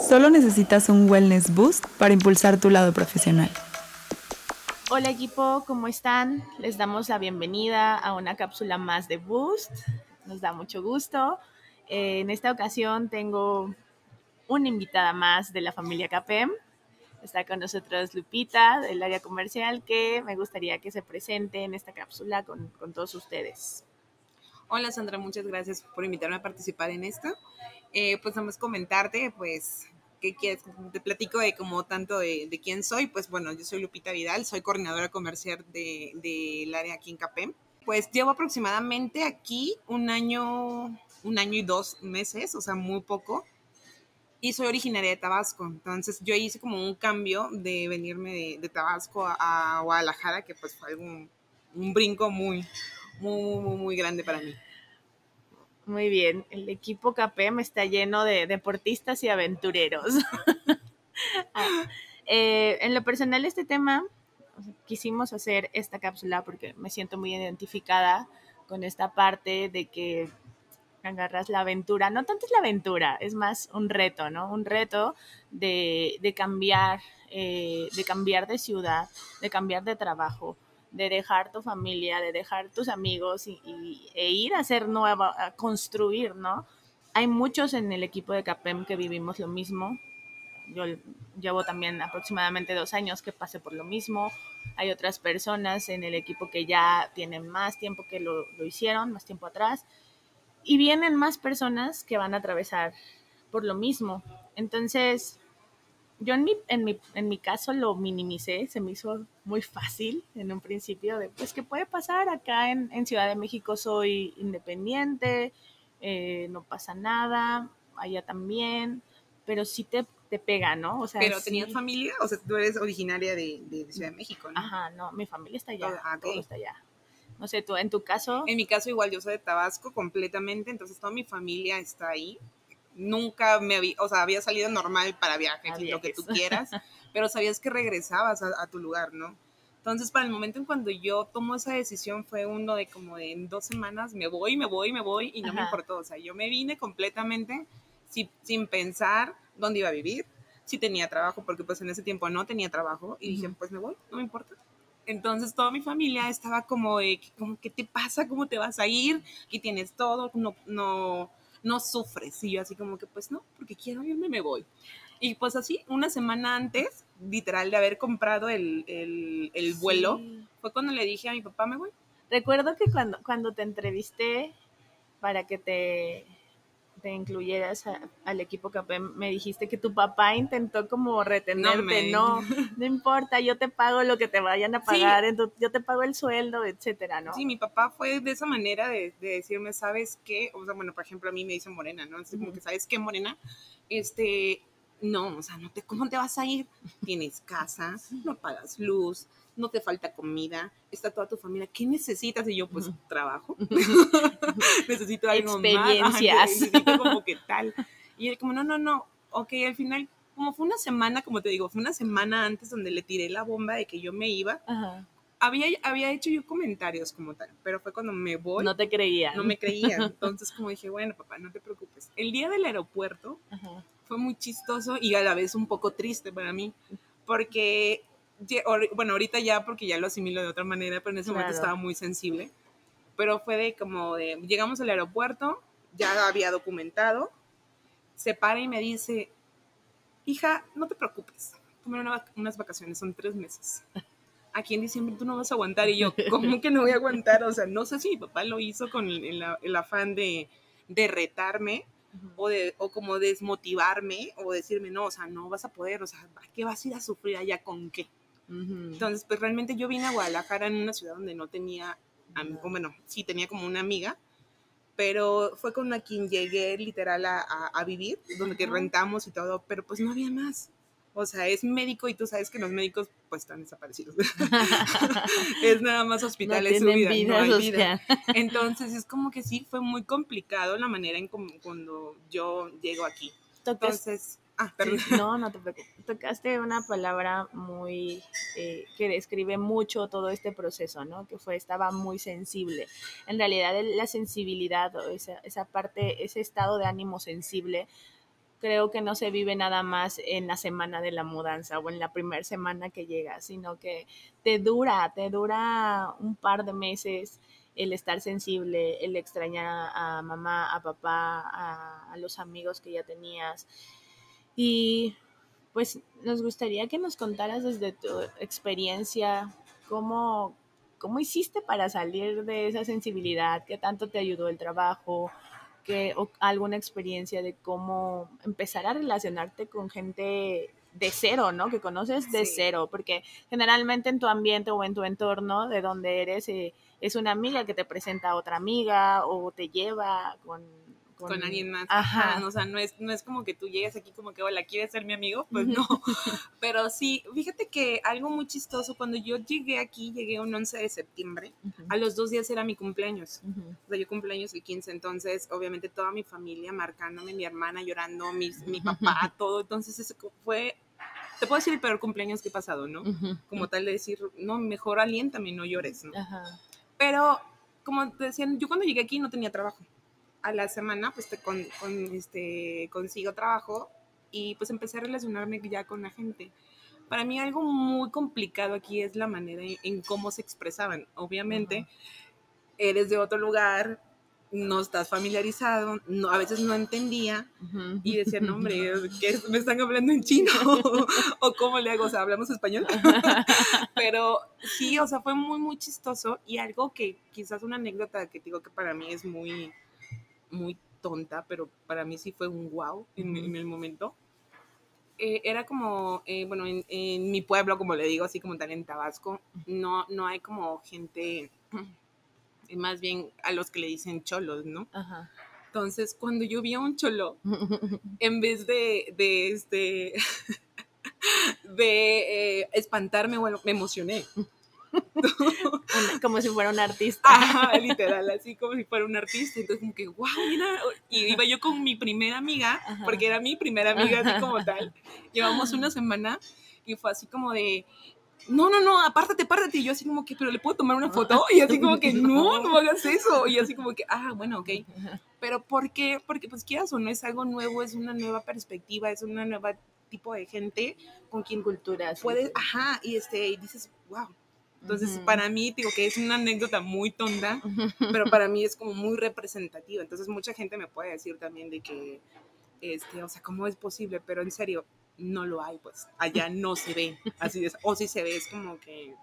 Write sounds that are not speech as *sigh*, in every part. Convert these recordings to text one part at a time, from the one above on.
Solo necesitas un wellness boost para impulsar tu lado profesional. Hola equipo, ¿cómo están? Les damos la bienvenida a una cápsula más de Boost. Nos da mucho gusto. Eh, en esta ocasión tengo una invitada más de la familia CAPEM. Está con nosotros Lupita del área comercial que me gustaría que se presente en esta cápsula con, con todos ustedes. Hola Sandra, muchas gracias por invitarme a participar en esta. Eh, pues vamos a comentarte, pues, ¿qué quieres? Te platico de como tanto de, de, quién soy. Pues bueno, yo soy Lupita Vidal, soy coordinadora comercial del de, de área aquí en CAPEM. Pues llevo aproximadamente aquí un año, un año y dos meses, o sea, muy poco. Y soy originaria de Tabasco. Entonces yo hice como un cambio de venirme de, de Tabasco a, a, Guadalajara, que pues fue un, un brinco muy, muy, muy, muy grande para mí. Muy bien, el equipo KPM está lleno de deportistas y aventureros. *laughs* ah, eh, en lo personal, este tema, quisimos hacer esta cápsula porque me siento muy identificada con esta parte de que agarras la aventura. No tanto es la aventura, es más un reto, ¿no? Un reto de, de cambiar, eh, de cambiar de ciudad, de cambiar de trabajo, de dejar tu familia, de dejar tus amigos y, e ir a hacer nueva, a construir, ¿no? Hay muchos en el equipo de CAPEM que vivimos lo mismo. Yo llevo también aproximadamente dos años que pasé por lo mismo. Hay otras personas en el equipo que ya tienen más tiempo que lo, lo hicieron, más tiempo atrás. Y vienen más personas que van a atravesar por lo mismo. Entonces, yo en mi, en, mi, en mi caso lo minimicé, se me hizo muy fácil en un principio de, pues, ¿qué puede pasar? Acá en, en Ciudad de México soy independiente, eh, no pasa nada, allá también, pero sí te, te pega, ¿no? O sea, pero sí. tenías familia, o sea, tú eres originaria de, de, Ciudad de México, ¿no? Ajá, no, mi familia está allá, ah, okay. todo está allá. No sé, tú, en tu caso. En mi caso, igual, yo soy de Tabasco completamente, entonces toda mi familia está ahí nunca me había, o sea, había salido normal para viajes lo que tú quieras, *laughs* pero sabías que regresabas a, a, tu lugar, ¿no? Entonces, para el momento en cuando yo tomo esa decisión fue uno de como de en dos semanas me voy, me voy, me voy y no Ajá. me importó, o sea, yo me vine completamente sin, sin pensar dónde iba a vivir, si tenía trabajo, porque pues en ese tiempo no tenía trabajo y uh -huh. dije, pues me voy, no me importa. Entonces toda mi familia estaba como de, como, ¿qué te pasa? ¿Cómo te vas a ir? Aquí tienes todo, no, no, no sufres. Y yo así como que, pues no, porque quiero irme, me voy. Y pues así, una semana antes, literal, de haber comprado el, el, el vuelo, sí. fue cuando le dije a mi papá, me voy. Recuerdo que cuando, cuando te entrevisté para que te, te incluyeras a, al equipo me dijiste que tu papá intentó como retenerte, no, no, *laughs* no, importa, yo te pago lo que te vayan a pagar, sí. entonces, yo te pago el sueldo, etcétera, ¿no? Sí, mi papá fue de esa manera de, de, decirme, ¿sabes qué? O sea, bueno, por ejemplo, a mí me dicen Morena, ¿no? Así uh -huh. como que, ¿sabes qué, Morena? Este, no, o sea, no te, ¿cómo te vas a ir? Tienes casa, no pagas luz, no te falta comida, está toda tu familia, ¿qué necesitas? Y yo, pues, trabajo. *laughs* necesito algo Experiencias. más. necesito como que tal. Y él como, no, no, no, ok, al final, como fue una semana, como te digo, fue una semana antes donde le tiré la bomba de que yo me iba, -huh. había, había hecho yo comentarios como tal, pero fue cuando me voy. No te creía. No me creía. Entonces, como dije, bueno, papá, no te preocupes. El día del aeropuerto -huh. Fue muy chistoso y a la vez un poco triste para mí, porque bueno, ahorita ya porque ya lo asimilo de otra manera, pero en ese claro. momento estaba muy sensible. Pero fue de como de, llegamos al aeropuerto, ya había documentado, se para y me dice, hija, no te preocupes, tomé una, unas vacaciones, son tres meses. Aquí en diciembre tú no vas a aguantar. Y yo, *laughs* ¿cómo que no voy a aguantar? O sea, no sé si mi papá lo hizo con el, el, el afán de, de retarme. O, de, o como desmotivarme o decirme, no, o sea, no vas a poder, o sea, ¿a qué vas a ir a sufrir allá con qué? Uh -huh. Entonces, pues realmente yo vine a Guadalajara en una ciudad donde no tenía, uh -huh. bueno, sí tenía como una amiga, pero fue con la quien llegué literal a, a, a vivir, donde que rentamos y todo, pero pues no había más. O sea, es médico y tú sabes que los médicos pues están desaparecidos. *laughs* es nada más hospitales no su vida, vida, no hay vida. *laughs* Entonces es como que sí fue muy complicado la manera en como cuando yo llego aquí. Entonces, Ah, perdón. Sí, no, no te preocupes. Tocaste una palabra muy eh, que describe mucho todo este proceso, ¿no? Que fue, estaba muy sensible. En realidad, la sensibilidad, o esa, esa parte, ese estado de ánimo sensible, creo que no se vive nada más en la semana de la mudanza o en la primera semana que llega, sino que te dura, te dura un par de meses el estar sensible, el extrañar a mamá, a papá, a, a los amigos que ya tenías. Y pues nos gustaría que nos contaras desde tu experiencia cómo, cómo hiciste para salir de esa sensibilidad, qué tanto te ayudó el trabajo, que, o alguna experiencia de cómo empezar a relacionarte con gente de cero, ¿no? Que conoces de Sí. cero, porque generalmente en tu ambiente o en tu entorno de donde eres eh, es una amiga que te presenta a otra amiga o te lleva con... con alguien más. Ajá. Ajá. O sea, no es, no es como que tú llegues aquí como que, hola, ¿quieres ser mi amigo? Pues no. *laughs* Pero sí, fíjate que algo muy chistoso, cuando yo llegué aquí, llegué un 11 de septiembre, a los dos días era mi cumpleaños. O sea, yo cumpleaños el 15, entonces obviamente toda mi familia marcándome, mi hermana llorando, mis, mi papá, *laughs* todo. Entonces ese fue, te puedo decir el peor cumpleaños que he pasado, ¿no? Como tal de decir, no, mejor aliéntame, no llores, ¿no? Ajá. Pero, como te decían, yo cuando llegué aquí no tenía trabajo. A la semana, pues, te con, con, este, consigo trabajo y pues empecé a relacionarme ya con la gente. Para mí algo muy complicado aquí es la manera en, cómo se expresaban. Obviamente, eres de otro lugar, no estás familiarizado, no, a veces no entendía Ujú. y decía, no, hombre, *laughs* ¿qué me están hablando en chino? *laughs* ¿O cómo le hago? O sea, ¿hablamos español? *laughs* Pero sí, o sea, fue muy, muy chistoso y algo que quizás una anécdota que digo que para mí es muy, muy tonta, pero para mí sí fue un wow en, en el momento. Eh, era como, eh, bueno, en, en mi pueblo, como le digo, así como tal en Tabasco, no, no hay como gente, más bien a los que le dicen cholos, ¿no? Ajá. Entonces, cuando yo vi a un cholo, *laughs* en vez de, de este *laughs* de eh, espantarme, bueno, me emocioné. *laughs* Como si fuera un artista. Ajá, literal, así como si fuera un artista. Entonces, como que, wow, mira. Y iba yo con mi primera amiga, Ajá. porque era mi primera amiga, así como tal. Llevamos una semana y fue así como de. No, no, no, apártate, apártate. Y yo así como que, pero le puedo tomar una foto. Y así como que, no, *laughs* no hagas eso. Y así como que, ah, bueno, ok. Pero ¿por qué? Porque pues quieras o no es algo nuevo, es una nueva perspectiva, es una nueva tipo de gente con quien Cultura. sí, puedes, ajá, y este, y dices, wow. Entonces, para mí, digo que es una anécdota muy tonta, *laughs* pero para mí es como muy representativa. Entonces, mucha gente me puede decir también de que, este, o sea, ¿cómo es posible? Pero en serio, no lo hay, pues. Allá *laughs* no se ve. Así es. O si se ve, es como que,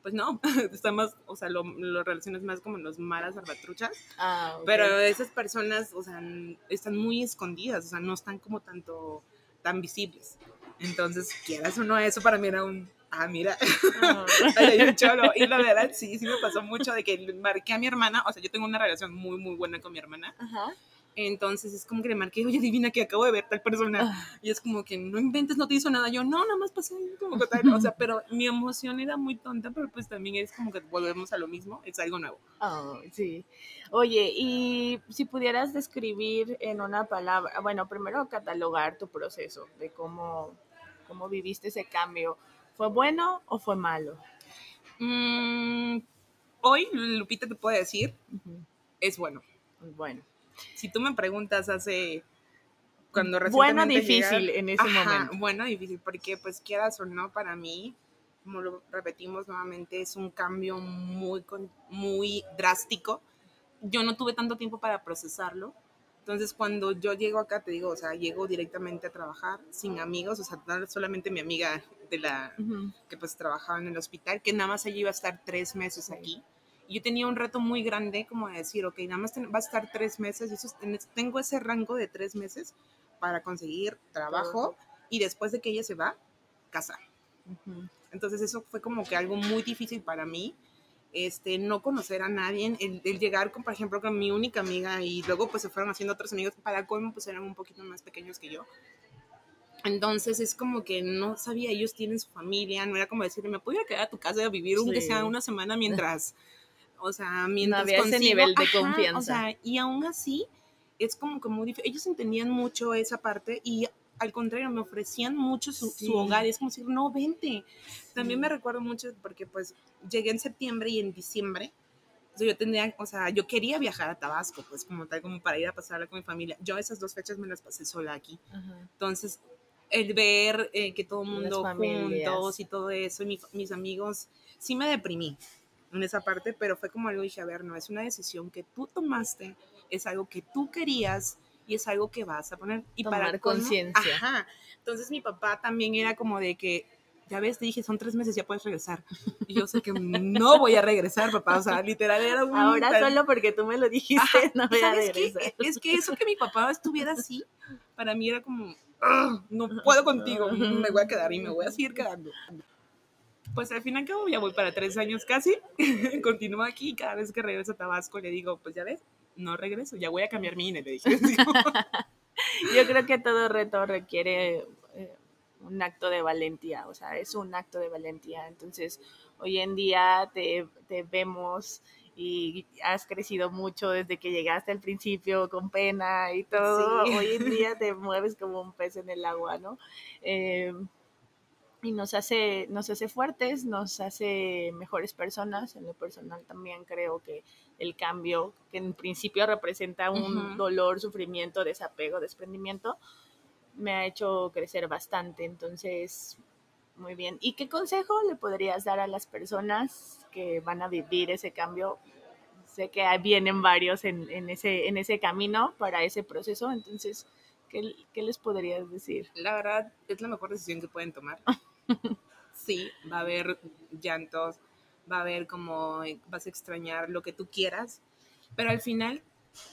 pues no, *laughs* está más, o sea, lo, lo relacionas más como los malas salvatruchas. Ah. Pero esas personas, o sea, están muy escondidas, o sea, no están como tanto, tan visibles. Entonces, quieras o no, eso para mí era un, ah, mira, Ah. *laughs* hay un cholo. Y la verdad, sí, sí me pasó mucho de que marqué a mi hermana, o sea, yo tengo una relación muy, muy buena con mi hermana. Ajá. Entonces es como que le marqué, oye, adivina que acabo de ver tal persona. Ah. Y es como que no inventes, no te hizo nada. Yo, no, nada más pasé como que tal. O sea, *laughs* pero mi emoción era muy tonta, pero pues también es como que volvemos a lo mismo, es algo nuevo. Oh, sí. Oye, y si pudieras describir en una palabra, bueno, primero catalogar tu proceso de cómo, cómo viviste ese cambio. ¿Fue bueno o fue malo? Mm, hoy, Lupita, te puedo decir, es bueno. Bueno. Si tú me preguntas hace cuando Bueno, difícil llegué- en ese Ajá, momento. Bueno, difícil, porque pues quieras o no, para mí, como lo repetimos nuevamente, es un cambio muy, muy drástico. Yo no tuve tanto tiempo para procesarlo. Entonces, cuando yo llego acá, te digo, o sea, llego directamente a trabajar sin amigos, o sea, solamente mi amiga de la, Ujú. que pues trabajaba en el hospital, que nada más allí iba a estar tres meses Sí. aquí. Y yo tenía un reto muy grande como de decir, ok, nada más va a estar tres meses, y eso, es- tengo ese rango de tres meses para conseguir trabajo y después de que ella se va, casar. Ujú. Entonces eso fue como que algo muy difícil para mí, este, no conocer a nadie, el, el llegar con, por ejemplo, con mi única amiga y luego pues se fueron haciendo otros amigos, para colmo pues eran un poquito más pequeños que yo. Entonces es como que no sabía, ellos tienen su familia, no era como decirle, me puedo ir a quedar a tu casa a vivir aunque Sí. sea una semana mientras, *laughs* o sea, mientras había ese consigo- nivel de Ajá, confianza. O sea, y aún así es como que muy difícil, ellos entendían mucho esa parte y al contrario, me ofrecían mucho su, Sí. su hogar, es como decir, no, vente. También Sí. me recuerdo mucho porque pues llegué en septiembre y en diciembre yo tenía, o sea, yo quería viajar a Tabasco, pues como tal, como para ir a pasarla con mi familia. Yo esas dos fechas me las pasé sola aquí. Entonces, el ver eh, que todo el mundo juntos y todo eso, y mis amigos, sí me deprimí en esa parte, pero fue como algo, dije, a ver, no, es una decisión que tú tomaste, es algo que tú querías y es algo que vas a poner. Y Tomar para conciencia. Ajá. Entonces mi papá también era como de que, ya ves, te dije, son tres meses, ya puedes regresar. Y yo sé que no voy a regresar, papá. O sea, literal era un... Ahora solo porque tú me lo dijiste, no voy a regresar. Es que eso que mi papá estuviera así, para mí era como, no puedo contigo, me voy a quedar y me voy a seguir quedando. Pues al fin y al cabo ya voy para tres años casi, *laughs* continúo aquí y cada vez que regreso a Tabasco le digo, pues ya ves, no regreso, ya voy a cambiar mi INE, le dije. *laughs* *laughs* Yo creo que todo reto requiere eh, un acto de valentía, o sea, es un acto de valentía. Entonces, hoy en día te, te vemos y has crecido mucho desde que llegaste al principio con pena y todo. Hoy en día *laughs* te mueves como un pez en el agua, ¿no? Eh, y nos hace, nos hace fuertes, nos hace mejores personas. En lo personal también creo que el cambio, que en principio representa un dolor, sufrimiento, desapego, desprendimiento, me ha hecho crecer bastante. Entonces, muy bien. ¿Y qué consejo le podrías dar a las personas que van a vivir ese cambio? Sé que vienen varios en, en ese, en ese camino para ese proceso, entonces, ¿qué, ¿qué les podrías decir? La verdad, es la mejor decisión que pueden tomar. *laughs* sí, va a haber llantos, va a haber como vas a extrañar lo que tú quieras, pero al final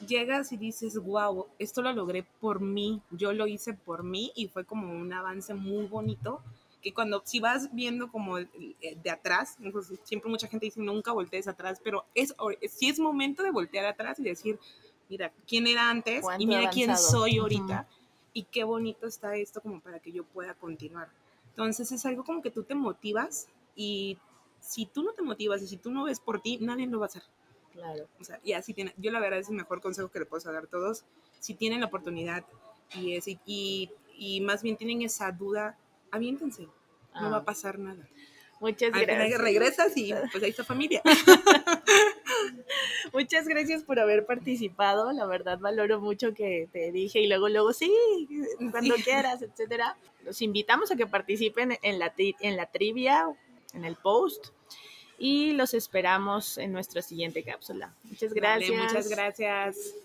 llegas y dices, wow, esto lo logré por mí, yo lo hice por mí y fue como un avance muy bonito que cuando si vas viendo como de atrás, siempre mucha gente dice nunca voltees atrás, pero es si es momento de voltear atrás y decir, mira, quién era antes y mira quién soy ahorita. Y qué bonito está esto como para que yo pueda continuar. Entonces es algo como que tú te motivas y si tú no te motivas y si tú no ves por ti, nadie lo va a hacer. Claro. O sea, y así tiene, yo la verdad es el mejor consejo que le puedo dar a todos. Si tienen la oportunidad y, es, y, y, más bien tienen esa duda, aviéntense, no va a ah. pasar nada. Muchas gracias. regresas y pues ahí está familia. *laughs* Muchas gracias por haber participado. La verdad valoro mucho que te dije y luego, luego sí, cuando quieras, etcétera. Los invitamos a que participen en la, en la trivia, en el post. Y los esperamos en nuestra siguiente cápsula. Muchas gracias. muchas gracias.